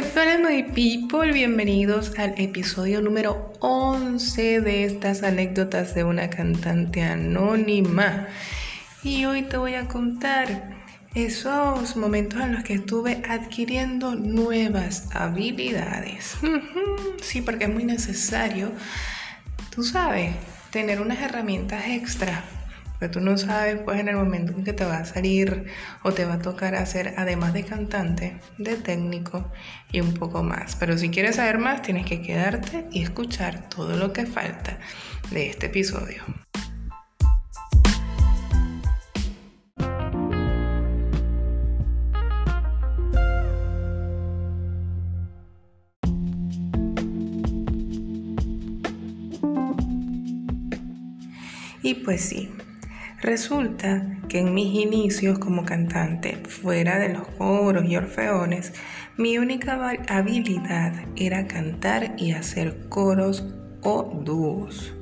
Hola my people, bienvenidos al episodio número 11 de estas anécdotas de una cantante anónima. Y hoy te voy a contar esos momentos en los que estuve adquiriendo nuevas habilidades. Sí, porque es muy necesario, tú sabes, tener unas herramientas extra pero tú no sabes pues en el momento en que te va a salir o te va a tocar hacer además de cantante, de técnico y un poco más. Pero si quieres saber más tienes que quedarte y escuchar todo lo que falta de este episodio. Y pues sí, Resulta que en mis inicios como cantante, fuera de los coros y orfeones, mi única habilidad era cantar y hacer coros o dúos.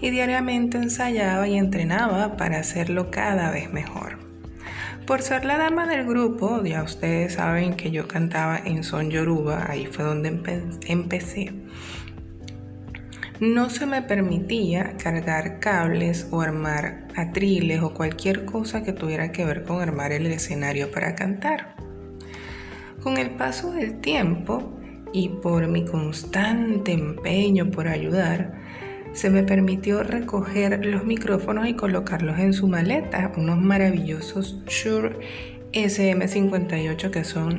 Y diariamente ensayaba y entrenaba para hacerlo cada vez mejor. Por ser la dama del grupo, ya ustedes saben que yo cantaba en son yoruba, ahí fue donde empecé no se me permitía cargar cables o armar atriles o cualquier cosa que tuviera que ver con armar el escenario para cantar. Con el paso del tiempo y por mi constante empeño por ayudar, se me permitió recoger los micrófonos y colocarlos en su maleta, unos maravillosos Shure SM58 que son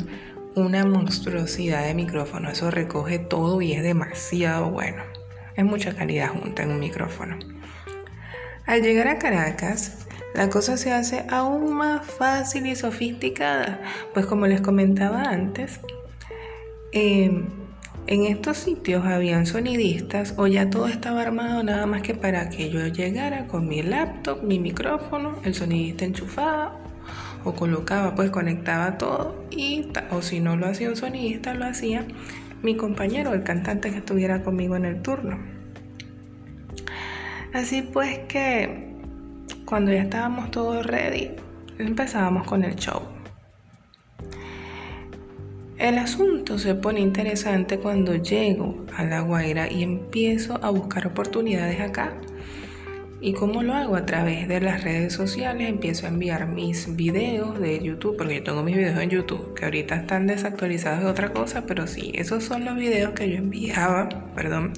una monstruosidad de micrófono. Eso recoge todo y es demasiado bueno. Es mucha calidad junta en un micrófono. Al llegar a Caracas, la cosa se hace aún más fácil y sofisticada, pues como les comentaba antes, em, en estos sitios habían sonidistas o ya todo estaba armado nada más que para que yo llegara con mi laptop, mi micrófono, el sonidista enchufaba o colocaba, pues conectaba todo y o si no lo hacía un sonidista, lo hacía mi compañero, el cantante que estuviera conmigo en el turno. Así pues que cuando ya estábamos todos ready, empezábamos con el show. El asunto se pone interesante cuando llego a La Guaira y empiezo a buscar oportunidades acá ¿Y cómo lo hago? A través de las redes sociales empiezo a enviar mis videos de YouTube, porque yo tengo mis videos en YouTube, que ahorita están desactualizados de otra cosa, pero sí, esos son los videos que yo enviaba, perdón,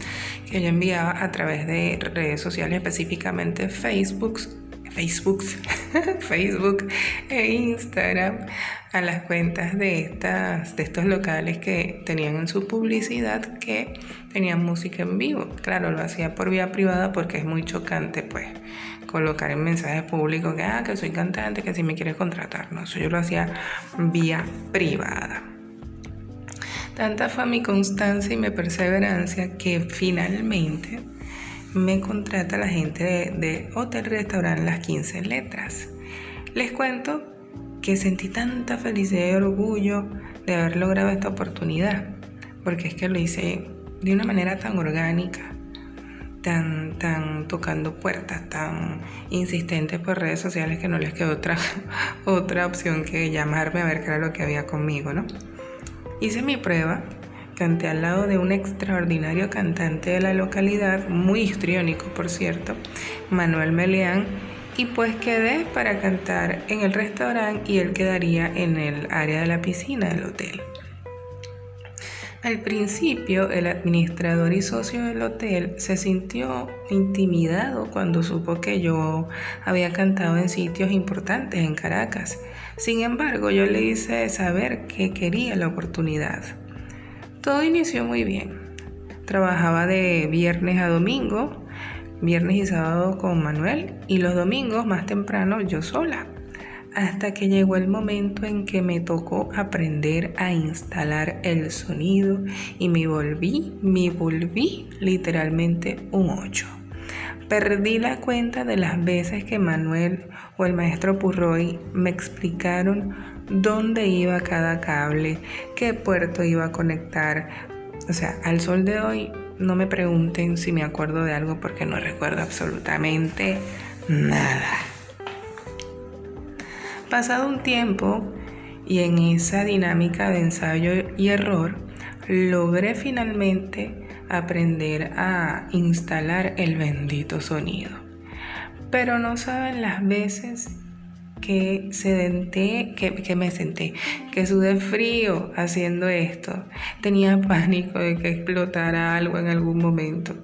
que yo enviaba a través de redes sociales, específicamente Facebook, Facebook, Facebook e Instagram a las cuentas de, estas, de estos locales que tenían en su publicidad que tenían música en vivo. Claro, lo hacía por vía privada porque es muy chocante, pues, colocar en mensajes públicos que, ah, que soy cantante, que si me quieres contratar. No, eso yo lo hacía vía privada. Tanta fue mi constancia y mi perseverancia que finalmente me contrata la gente de, Hotel Restaurant Las 15 Letras. Les cuento que sentí tanta felicidad y orgullo de haber logrado esta oportunidad, porque es que lo hice de una manera tan orgánica, tan, tan tocando puertas, tan insistentes por redes sociales que no les quedó otra, otra opción que llamarme a ver qué era lo que había conmigo, ¿no? Hice mi prueba, canté al lado de un extraordinario cantante de la localidad, muy histriónico por cierto, Manuel Meleán, y pues quedé para cantar en el restaurante y él quedaría en el área de la piscina del hotel. Al principio, el administrador y socio del hotel se sintió intimidado cuando supo que yo había cantado en sitios importantes en Caracas. Sin embargo, yo le hice saber que quería la oportunidad. Todo inició muy bien. Trabajaba de viernes a domingo viernes y sábado con Manuel y los domingos más temprano yo sola. Hasta que llegó el momento en que me tocó aprender a instalar el sonido y me volví, me volví literalmente un 8. Perdí la cuenta de las veces que Manuel o el maestro Purroy me explicaron dónde iba cada cable, qué puerto iba a conectar. O sea, al sol de hoy no me pregunten si me acuerdo de algo porque no recuerdo absolutamente nada. Pasado un tiempo y en esa dinámica de ensayo y error, logré finalmente aprender a instalar el bendito sonido. Pero no saben las veces que, senté, que, que, me senté, que sudé frío haciendo esto. Tenía pánico de que explotara algo en algún momento.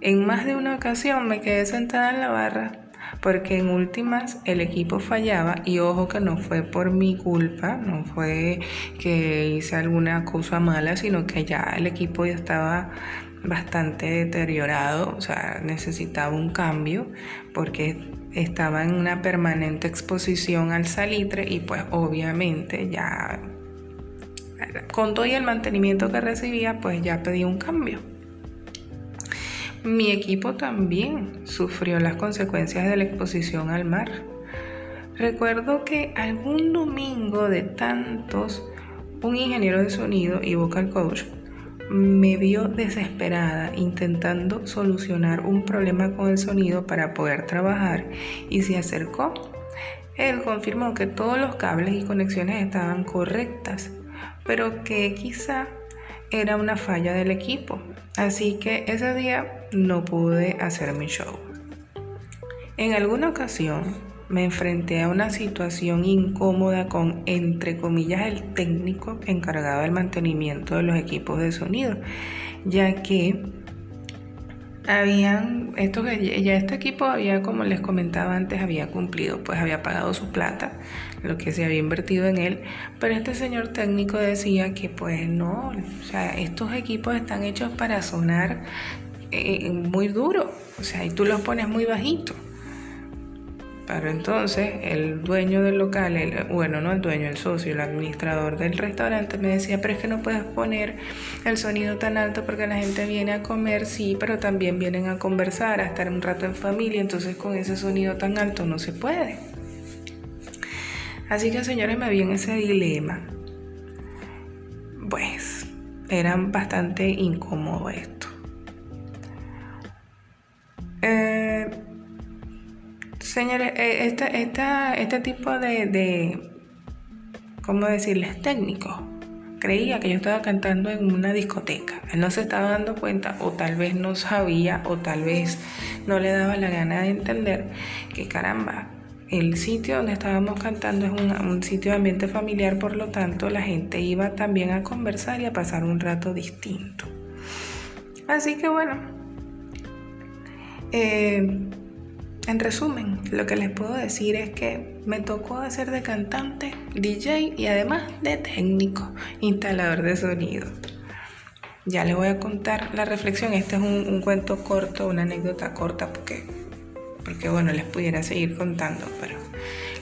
En más de una ocasión me quedé sentada en la barra porque en últimas el equipo fallaba y ojo que no fue por mi culpa, no fue que hice alguna cosa mala, sino que ya el equipo ya estaba bastante deteriorado, o sea, necesitaba un cambio porque estaba en una permanente exposición al salitre y pues obviamente ya con todo y el mantenimiento que recibía pues ya pedí un cambio. Mi equipo también sufrió las consecuencias de la exposición al mar. Recuerdo que algún domingo de tantos, un ingeniero de sonido y vocal coach me vio desesperada intentando solucionar un problema con el sonido para poder trabajar y se acercó. Él confirmó que todos los cables y conexiones estaban correctas, pero que quizá era una falla del equipo. Así que ese día no pude hacer mi show. En alguna ocasión me enfrenté a una situación incómoda con, entre comillas, el técnico encargado del mantenimiento de los equipos de sonido, ya que habían, esto, ya este equipo había, como les comentaba antes, había cumplido, pues había pagado su plata, lo que se había invertido en él, pero este señor técnico decía que pues no, o sea, estos equipos están hechos para sonar eh, muy duro, o sea, y tú los pones muy bajito. Pero entonces el dueño del local, bueno, no el dueño, el socio, el administrador del restaurante me decía, pero es que no puedes poner el sonido tan alto porque la gente viene a comer, sí, pero también vienen a conversar, a estar un rato en familia, entonces con ese sonido tan alto no se puede. Así que señores, me vi en ese dilema. Pues era bastante incómodo señores, eh, este, tipo de, de, ¿cómo decirles? Técnico. Creía que yo estaba cantando en una discoteca. Él no se estaba dando cuenta, o tal vez no sabía, o tal vez no le daba la gana de entender que caramba, el sitio donde estábamos cantando es un, un, sitio de ambiente familiar, por lo tanto la gente iba también a conversar y a pasar un rato distinto. Así que bueno, eh, en resumen, lo que les puedo decir es que me tocó hacer de cantante, DJ y además de técnico, instalador de sonido. Ya les voy a contar la reflexión. Este es un, cuento corto, una anécdota corta, porque, porque bueno, les pudiera seguir contando, pero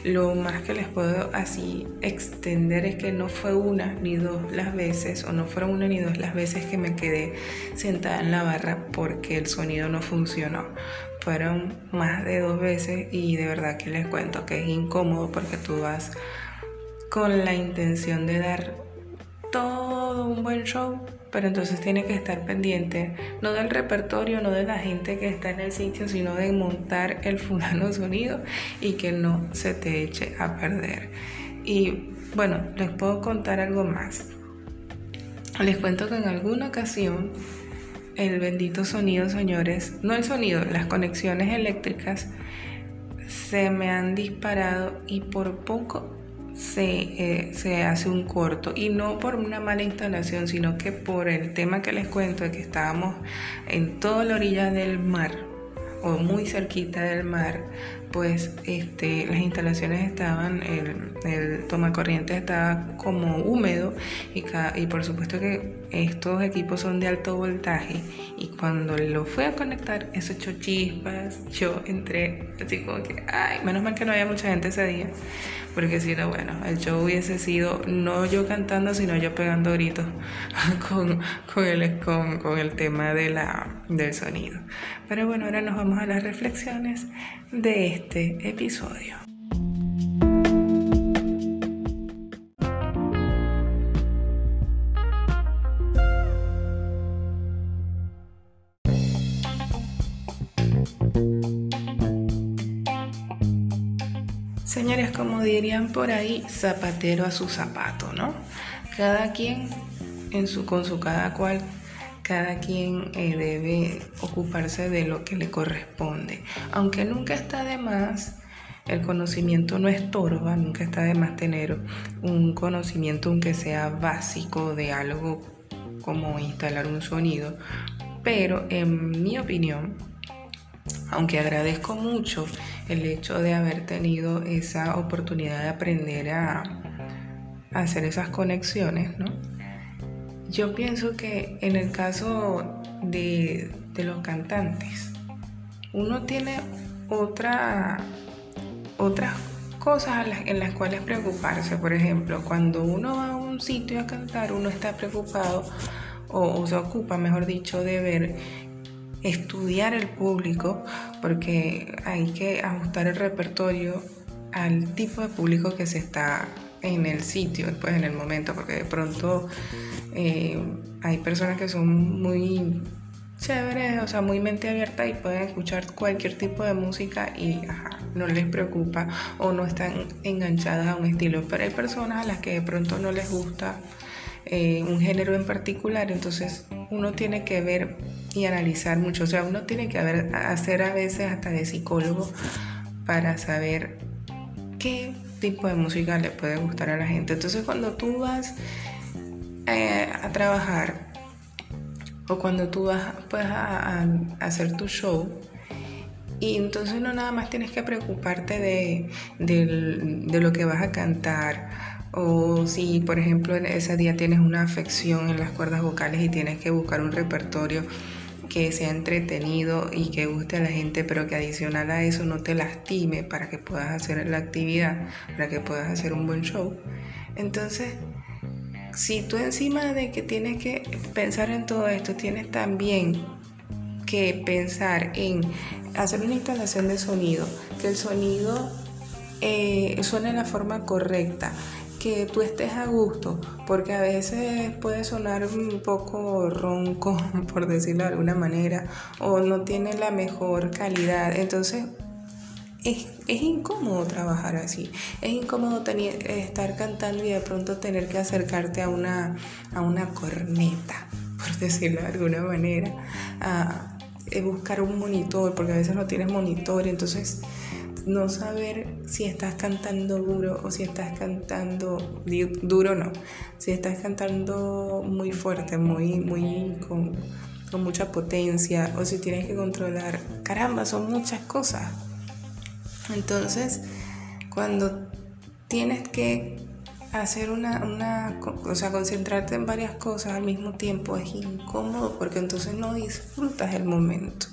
lo más que les puedo así extender es que no fue una ni dos las veces, o no fueron una ni dos las veces que me quedé sentada en la barra porque el sonido no funcionó. Fueron más de dos veces y de verdad que les cuento que es incómodo porque tú vas con la intención de dar todo un buen show, pero entonces tiene que estar pendiente no del repertorio, no de la gente que está en el sitio, sino de montar el fulano sonido y que no se te eche a perder. Y bueno, les puedo contar algo más. Les cuento que en alguna ocasión el bendito sonido, señores, no el sonido, las conexiones eléctricas se me han disparado y por poco se, eh, se, hace un corto y no por una mala instalación, sino que por el tema que les cuento de que estábamos en toda la orilla del mar o muy cerquita del mar, pues este, las instalaciones estaban, el, el toma corriente estaba como húmedo y, y por supuesto que estos equipos son de alto voltaje y cuando lo fui a conectar eso echó chispas, yo entré así como que, ay, menos mal que no había mucha gente ese día, porque si no, bueno, el show hubiese sido no yo cantando, sino yo pegando gritos con, con, el, con, con el tema de la, del sonido. Pero bueno, ahora nos vamos a las reflexiones de este episodio. Dirían por ahí, zapatero a su zapato, ¿no? Cada quien en su, con su cada cual, cada quien eh, debe ocuparse de lo que le corresponde. Aunque nunca está de más, el conocimiento no estorba, nunca está de más tener un conocimiento aunque sea básico de algo como instalar un sonido. Pero en mi opinión, aunque agradezco mucho el hecho de haber tenido esa oportunidad de aprender a, hacer esas conexiones, ¿no? Yo pienso que en el caso de, los cantantes, uno tiene otra, otras cosas en las cuales preocuparse. Por ejemplo, cuando uno va a un sitio a cantar, uno está preocupado o, o se ocupa, mejor dicho, de ver estudiar el público porque hay que ajustar el repertorio al tipo de público que se está en el sitio, después en el momento, porque de pronto eh, hay personas que son muy chéveres, o sea, muy mente abierta y pueden escuchar cualquier tipo de música y no les preocupa o no están enganchadas a un estilo. Pero hay personas a las que de pronto no les gusta eh, un género en particular, entonces uno tiene que ver y analizar mucho, o sea, uno tiene que hacer a veces hasta de psicólogo para saber qué tipo de música le puede gustar a la gente. Entonces cuando tú vas eh, a trabajar o cuando tú vas pues, a, hacer tu show, y entonces no nada más tienes que preocuparte de, de, lo que vas a cantar. O si, por ejemplo, en ese día tienes una afección en las cuerdas vocales y tienes que buscar un repertorio que sea entretenido y que guste a la gente, pero que adicional a eso no te lastime para que puedas hacer la actividad, para que puedas hacer un buen show. Entonces, si tú encima de que tienes que pensar en todo esto, tienes también que pensar en hacer una instalación de sonido, que el sonido eh, suene de la forma correcta, que tú estés a gusto, porque a veces puede sonar un poco ronco, por decirlo de alguna manera, o no tiene la mejor calidad. Entonces, es, incómodo trabajar así, es incómodo tener, estar cantando y de pronto tener que acercarte a una, a una corneta, por decirlo de alguna manera, a, a buscar un monitor, porque a veces no tienes monitor, entonces no saber si estás cantando duro o si estás cantando duro no, si estás cantando muy fuerte, muy, muy con, mucha potencia o si tienes que controlar, caramba, son muchas cosas. Entonces, cuando tienes que hacer una, una, o sea, concentrarte en varias cosas al mismo tiempo es incómodo porque entonces no disfrutas el momento.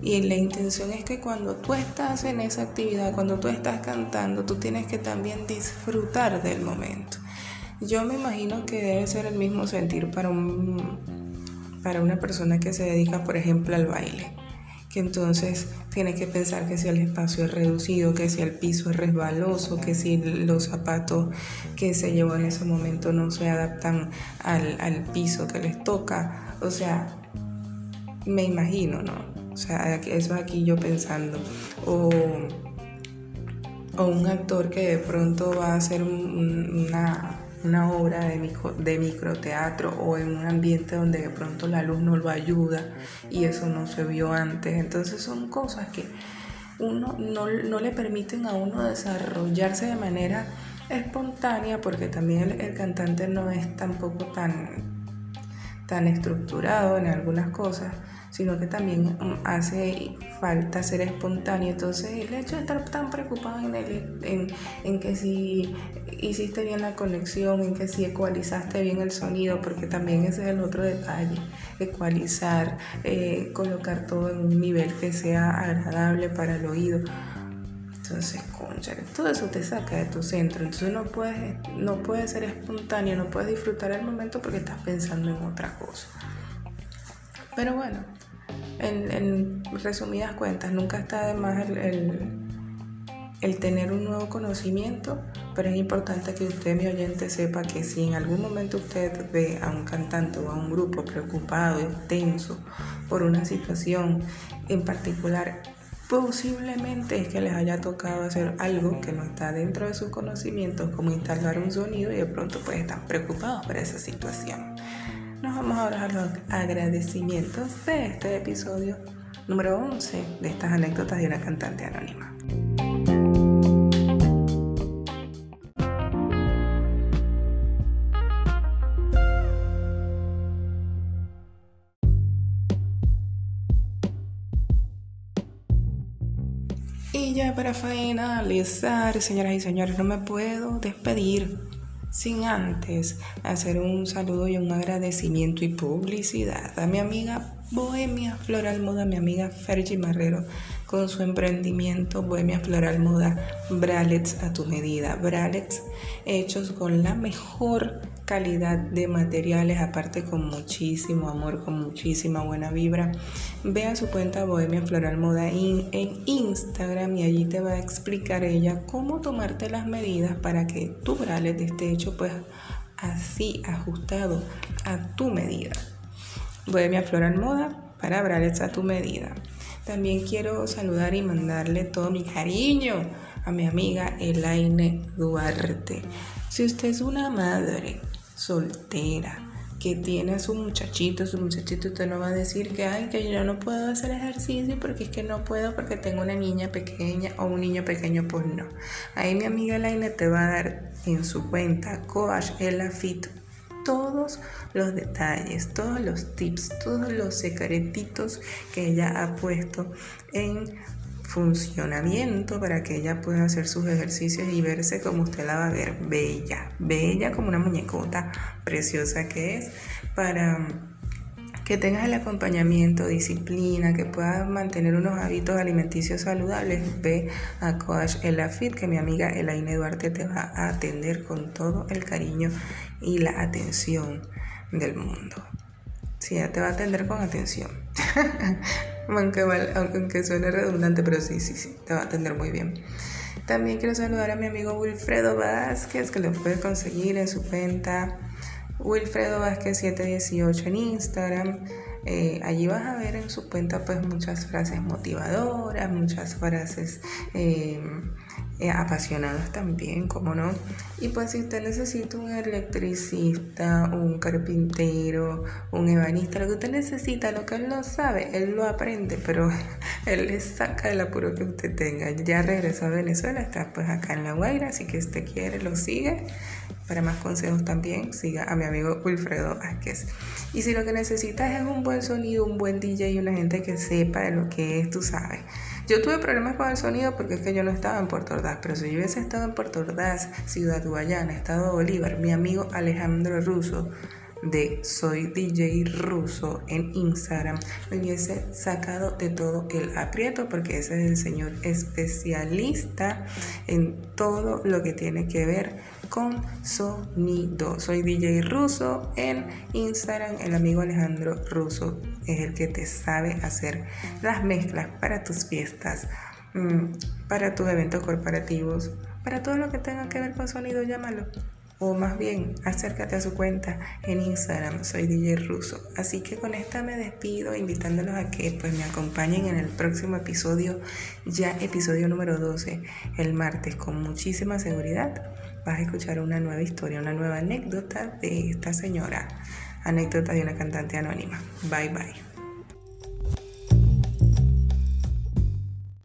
Y la intención es que cuando tú estás en esa actividad, cuando tú estás cantando, tú tienes que también disfrutar del momento. Yo me imagino que debe ser el mismo sentir para, un, para una persona que se dedica, por ejemplo, al baile. Que entonces tiene que pensar que si el espacio es reducido, que si el piso es resbaloso, que si los zapatos que se llevó en ese momento no se adaptan al, al piso que les toca. O sea, me imagino, ¿no? O sea, eso aquí yo pensando. O, un actor que de pronto va a hacer una, obra de, micro, de microteatro o en un ambiente donde de pronto la luz no lo ayuda y eso no se vio antes. Entonces son cosas que uno no, le permiten a uno desarrollarse de manera espontánea porque también el, el cantante no es tampoco tan, tan estructurado en algunas cosas sino que también mm, hace falta ser espontáneo. Entonces el hecho de estar tan preocupado en, el, en, que si hiciste bien la conexión, en que si ecualizaste bien el sonido, porque también ese es el otro detalle, ecualizar, eh, colocar todo en un nivel que sea agradable para el oído. Entonces, concha, todo eso te saca de tu centro. Entonces no puedes, no puedes ser espontáneo, no puedes disfrutar el momento porque estás pensando en otra cosa. Pero bueno, en, resumidas cuentas, nunca está de más el, tener un nuevo conocimiento, pero es importante que usted, mi oyente, sepa que si en algún momento usted ve a un cantante o a un grupo preocupado, tenso por una situación en particular, Posiblemente es que les haya tocado hacer algo que no está dentro de sus conocimientos, como instalar un sonido y de pronto pues están preocupados por esa situación. Nos vamos ahora a los agradecimientos de este episodio número 11 de estas anécdotas de una cantante anónima. Y ya para finalizar, señoras y señores, no me puedo despedir sin antes hacer un saludo y un agradecimiento y publicidad a mi amiga Bohemia Floral Moda, mi amiga Fergie Marrero, con su emprendimiento Bohemia Floral Moda, bralets a tu medida, bralets hechos con la mejor calidad de materiales, aparte con muchísimo amor, con muchísima buena vibra. Ve a su cuenta Bohemia Floral Moda en Instagram y allí te va a explicar ella cómo tomarte las medidas para que tu bralet esté hecho pues así ajustado a tu medida. Bohemia Floral Moda para bralets a tu medida. También quiero saludar y mandarle todo mi cariño a mi amiga Elaine Duarte. Si usted es una madre soltera que tiene a su muchachito, su muchachito, usted no va a decir que, ay, que yo no puedo hacer ejercicio porque es que no puedo porque tengo una niña pequeña o un niño pequeño, pues no. Ahí mi amiga Laina te va a dar en su cuenta Coach Elafit todos los detalles, todos los tips, todos los secretitos que ella ha puesto en funcionamiento para que ella pueda hacer sus ejercicios y verse como usted la va a ver, bella, bella como una muñecota preciosa que es, para que tengas el acompañamiento, disciplina, que puedas mantener unos hábitos alimenticios saludables, ve a Coach Elafit, que mi amiga Elaine Duarte te va a atender con todo el cariño y la atención del mundo. Sí, te va a atender con atención. aunque, suene redundante, pero sí, sí, sí, te va a atender muy bien. También quiero saludar a mi amigo Wilfredo Vázquez, que lo puede conseguir en su cuenta Wilfredo Vázquez 718 en Instagram. Eh, allí vas a ver en su cuenta pues muchas frases motivadoras, muchas frases eh, eh, apasionadas también, como no. Y pues si usted necesita un electricista, un carpintero, un ebanista, lo que usted necesita, lo que él no sabe, él lo aprende, pero él le saca el apuro que usted tenga. Ya regresó a Venezuela, está pues acá en La Guaira, así que usted quiere lo sigue. Para más consejos también siga a mi amigo Wilfredo Vázquez. Y si lo que necesitas es un buen sonido, un buen DJ y una gente que sepa de lo que es, tú sabes. Yo tuve problemas con el sonido porque es que yo no estaba en Puerto Ordaz, pero si yo hubiese estado en Puerto Ordaz, Ciudad Guayana, Estado Bolívar, mi amigo Alejandro Russo de Soy DJ Ruso en Instagram me hubiese sacado de todo el aprieto porque ese es el señor especialista en todo lo que tiene que ver con sonido. Soy DJ Ruso en Instagram. El amigo Alejandro Ruso es el que te sabe hacer las mezclas para tus fiestas, mm, para tus eventos corporativos, para todo lo que tenga que ver con sonido, llámalo o más bien acércate a su cuenta en Instagram, soy DJ Ruso. Así que con esta me despido invitándolos a que pues me acompañen en el próximo episodio, ya episodio número 12, el martes, con muchísima seguridad. Vas a escuchar una nueva historia, una nueva anécdota de esta señora, anécdota de una cantante anónima. Bye bye.